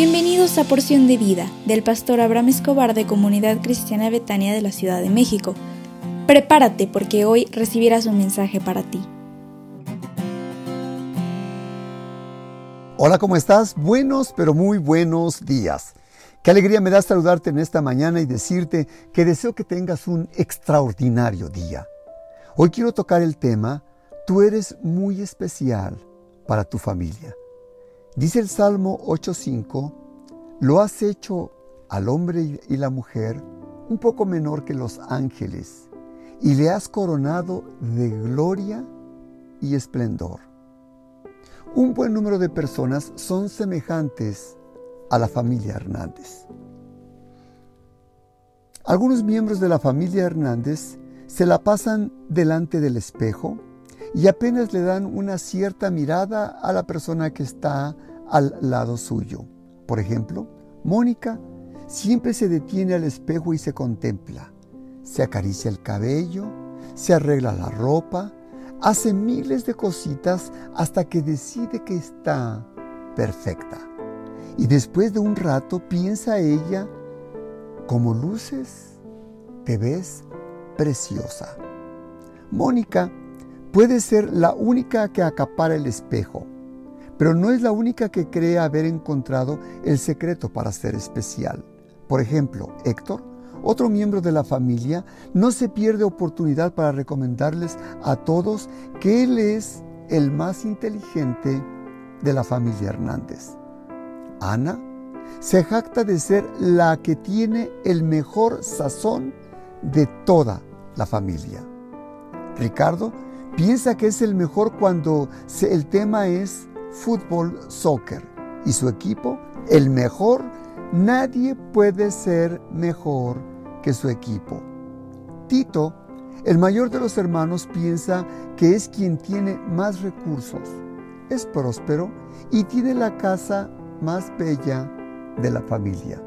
Bienvenidos a Porción de Vida del pastor Abraham Escobar de Comunidad Cristiana Betania de la Ciudad de México. Prepárate porque hoy recibirás un mensaje para ti. Hola, ¿cómo estás? Buenos, pero muy buenos días. Qué alegría me da saludarte en esta mañana y decirte que deseo que tengas un extraordinario día. Hoy quiero tocar el tema, tú eres muy especial para tu familia. Dice el Salmo 8.5, lo has hecho al hombre y la mujer un poco menor que los ángeles y le has coronado de gloria y esplendor. Un buen número de personas son semejantes a la familia Hernández. Algunos miembros de la familia Hernández se la pasan delante del espejo y apenas le dan una cierta mirada a la persona que está al lado suyo. Por ejemplo, Mónica siempre se detiene al espejo y se contempla. Se acaricia el cabello, se arregla la ropa, hace miles de cositas hasta que decide que está perfecta. Y después de un rato piensa ella, como luces, te ves preciosa. Mónica puede ser la única que acapara el espejo pero no es la única que cree haber encontrado el secreto para ser especial. Por ejemplo, Héctor, otro miembro de la familia, no se pierde oportunidad para recomendarles a todos que él es el más inteligente de la familia Hernández. Ana se jacta de ser la que tiene el mejor sazón de toda la familia. Ricardo piensa que es el mejor cuando el tema es fútbol, soccer y su equipo, el mejor, nadie puede ser mejor que su equipo. Tito, el mayor de los hermanos, piensa que es quien tiene más recursos, es próspero y tiene la casa más bella de la familia.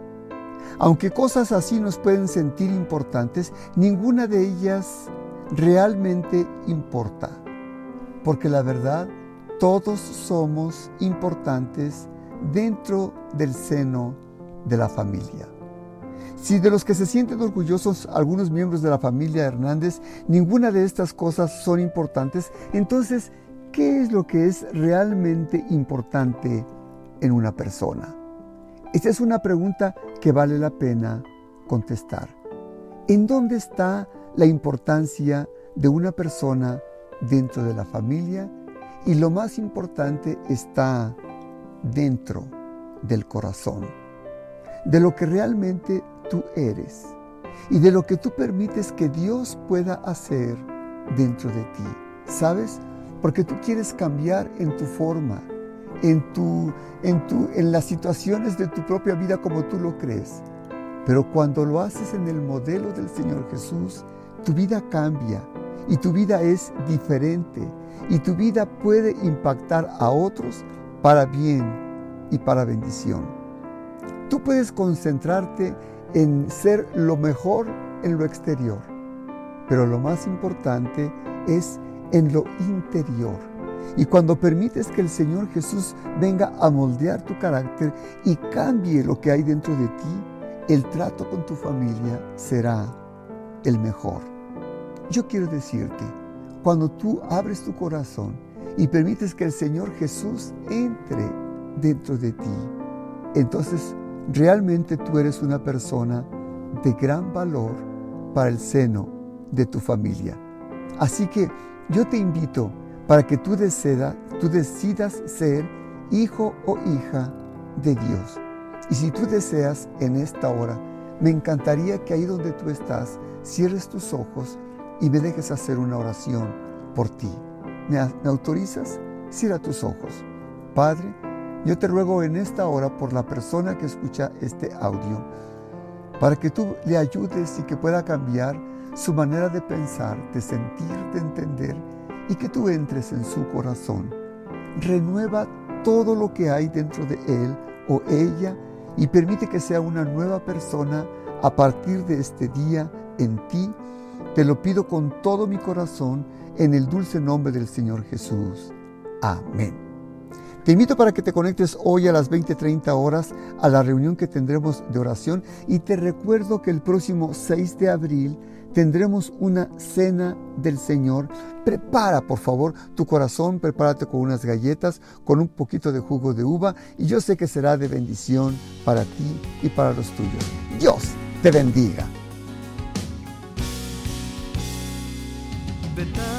Aunque cosas así nos pueden sentir importantes, ninguna de ellas realmente importa, porque la verdad todos somos importantes dentro del seno de la familia. Si de los que se sienten orgullosos algunos miembros de la familia Hernández, ninguna de estas cosas son importantes, entonces, ¿qué es lo que es realmente importante en una persona? Esta es una pregunta que vale la pena contestar. ¿En dónde está la importancia de una persona dentro de la familia y lo más importante está dentro del corazón, de lo que realmente tú eres y de lo que tú permites que Dios pueda hacer dentro de ti. ¿Sabes? Porque tú quieres cambiar en tu forma, en, tu, en, tu, en las situaciones de tu propia vida como tú lo crees. Pero cuando lo haces en el modelo del Señor Jesús, tu vida cambia y tu vida es diferente y tu vida puede impactar a otros para bien y para bendición. Tú puedes concentrarte en ser lo mejor en lo exterior, pero lo más importante es en lo interior. Y cuando permites que el Señor Jesús venga a moldear tu carácter y cambie lo que hay dentro de ti, el trato con tu familia será el mejor. Yo quiero decirte, cuando tú abres tu corazón y permites que el Señor Jesús entre dentro de ti, entonces realmente tú eres una persona de gran valor para el seno de tu familia. Así que yo te invito para que tú, tú decidas ser hijo o hija de Dios. Y si tú deseas en esta hora, me encantaría que ahí donde tú estás, cierres tus ojos y me dejes hacer una oración por ti. ¿Me, autorizas? Cierra tus ojos. Padre, yo te ruego en esta hora por la persona que escucha este audio, para que tú le ayudes y que pueda cambiar su manera de pensar, de sentir, de entender y que tú entres en su corazón. Renueva todo lo que hay dentro de él o ella y permite que sea una nueva persona a partir de este día en ti te lo pido con todo mi corazón en el dulce nombre del Señor Jesús. Amén. Te invito para que te conectes hoy a las 20:30 horas a la reunión que tendremos de oración y te recuerdo que el próximo 6 de abril tendremos una cena del Señor. Prepara, por favor, tu corazón, prepárate con unas galletas, con un poquito de jugo de uva y yo sé que será de bendición para ti y para los tuyos. Dios te bendiga. but